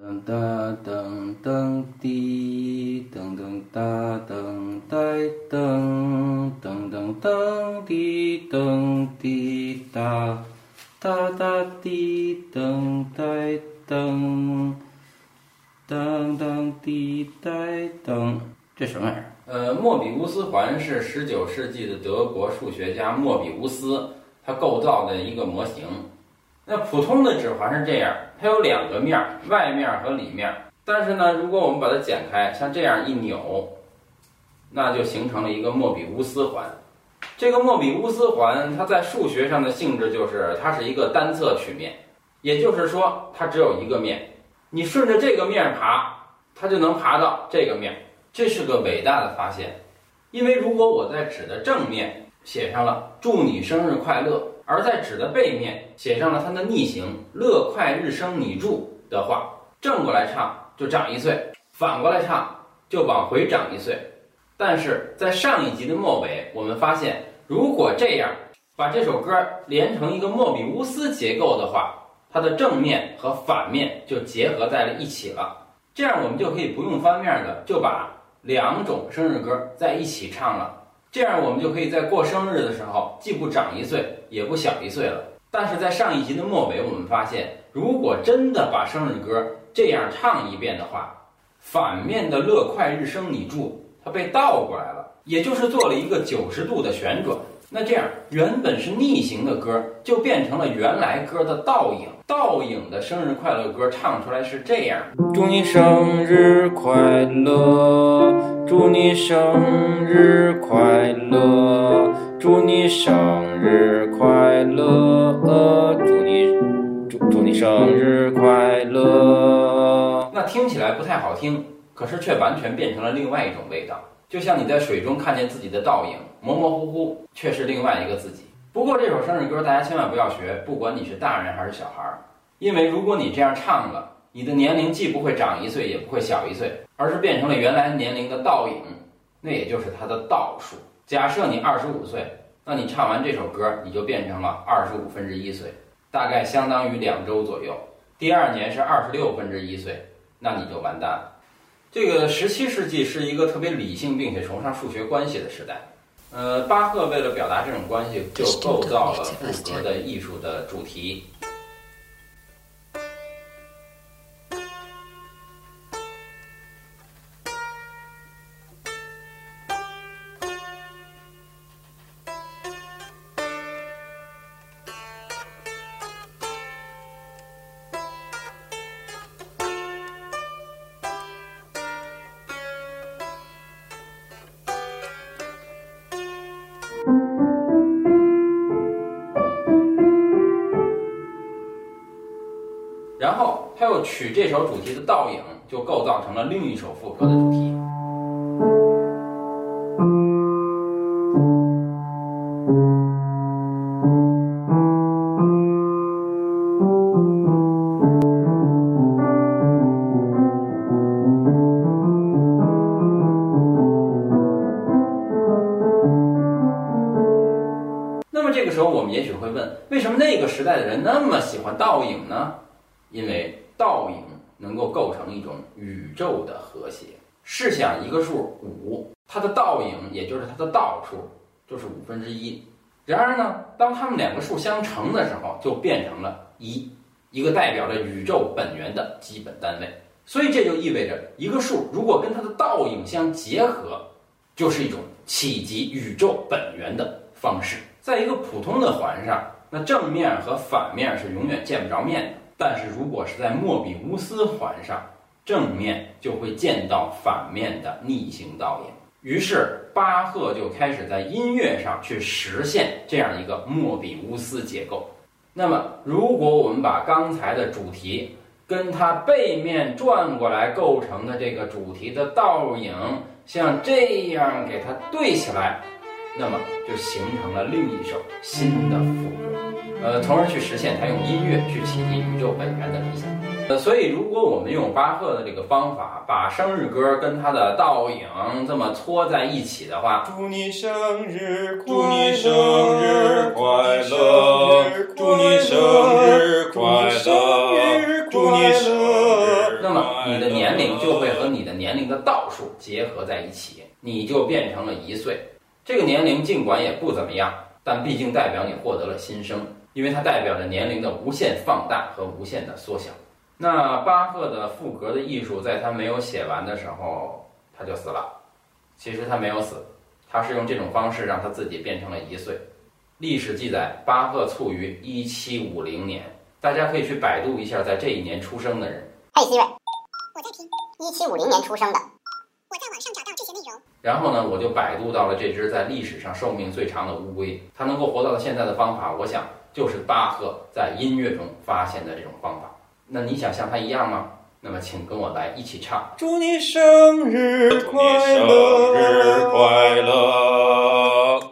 噔哒噔噔滴，噔噔哒噔呆噔，噔噔噔滴噔滴哒，哒哒滴噔呆噔，噔噔滴呆噔。这什么玩意儿？呃，莫比乌斯环是十九世纪的德国数学家莫比乌斯他构造的一个模型。那普通的指环是这样，它有两个面，外面和里面。但是呢，如果我们把它剪开，像这样一扭，那就形成了一个莫比乌斯环。这个莫比乌斯环，它在数学上的性质就是它是一个单侧曲面，也就是说它只有一个面。你顺着这个面爬，它就能爬到这个面。这是个伟大的发现，因为如果我在纸的正面写上了“祝你生日快乐”。而在纸的背面写上了它的逆行“乐快日生你祝”的话，正过来唱就长一岁，反过来唱就往回长一岁。但是在上一集的末尾，我们发现，如果这样把这首歌连成一个莫比乌斯结构的话，它的正面和反面就结合在了一起了。这样我们就可以不用翻面的就把两种生日歌在一起唱了。这样我们就可以在过生日的时候，既不长一岁，也不小一岁了。但是在上一集的末尾，我们发现，如果真的把生日歌这样唱一遍的话，反面的“乐快日生你祝”它被倒过来了，也就是做了一个九十度的旋转。那这样原本是逆行的歌，就变成了原来歌的倒影。倒影的生日快乐歌唱出来是这样：祝你生日快乐，祝你生日快乐，祝你生日快乐，祝你祝祝你生日快乐。那听起来不太好听，可是却完全变成了另外一种味道，就像你在水中看见自己的倒影，模模糊糊，却是另外一个自己。不过这首生日歌大家千万不要学，不管你是大人还是小孩儿，因为如果你这样唱了，你的年龄既不会长一岁，也不会小一岁，而是变成了原来年龄的倒影，那也就是它的倒数。假设你二十五岁，那你唱完这首歌，你就变成了二十五分之一岁，大概相当于两周左右。第二年是二十六分之一岁，那你就完蛋了。这个十七世纪是一个特别理性并且崇尚数学关系的时代。呃，巴赫为了表达这种关系，就构造了赋格的艺术的主题。取这首主题的倒影，就构造成了另一首副歌的主题。那么这个时候，我们也许会问：为什么那个时代的人那么喜欢倒影呢？因为倒影能够构成一种宇宙的和谐。试想一个数五，它的倒影也就是它的倒数就是五分之一。然而呢，当它们两个数相乘的时候，就变成了一，一个代表着宇宙本源的基本单位。所以这就意味着，一个数如果跟它的倒影相结合，就是一种企及宇宙本源的方式。在一个普通的环上，那正面和反面是永远见不着面的。但是如果是在莫比乌斯环上，正面就会见到反面的逆行倒影。于是巴赫就开始在音乐上去实现这样一个莫比乌斯结构。那么，如果我们把刚才的主题跟它背面转过来构成的这个主题的倒影，像这样给它对起来，那么就形成了另一首新的副歌。呃，从而去实现他用音乐去启迪宇宙本源的理想。呃，所以如果我们用巴赫的这个方法，把生日歌跟他的倒影这么搓在一起的话，祝你生日快乐，祝你生日快乐，祝你生日快乐，祝你生日那快乐。你的年龄就会和你的年龄的倒数结合在一起，你就变成了一岁。这个年龄尽管也不怎么样，但毕竟代表你获得了新生，因为它代表着年龄的无限放大和无限的缩小。那巴赫的赋格的艺术，在他没有写完的时候，他就死了。其实他没有死，他是用这种方式让他自己变成了一岁。历史记载，巴赫卒于一七五零年，大家可以去百度一下，在这一年出生的人。嘿，Siri，我在听，一七五零年出生的，我在网上找到这些内容。然后呢，我就百度到了这只在历史上寿命最长的乌龟，它能够活到现在的方法，我想就是巴赫在音乐中发现的这种方法。那你想像他一样吗？那么，请跟我来一起唱。祝你生日快乐，生日快乐。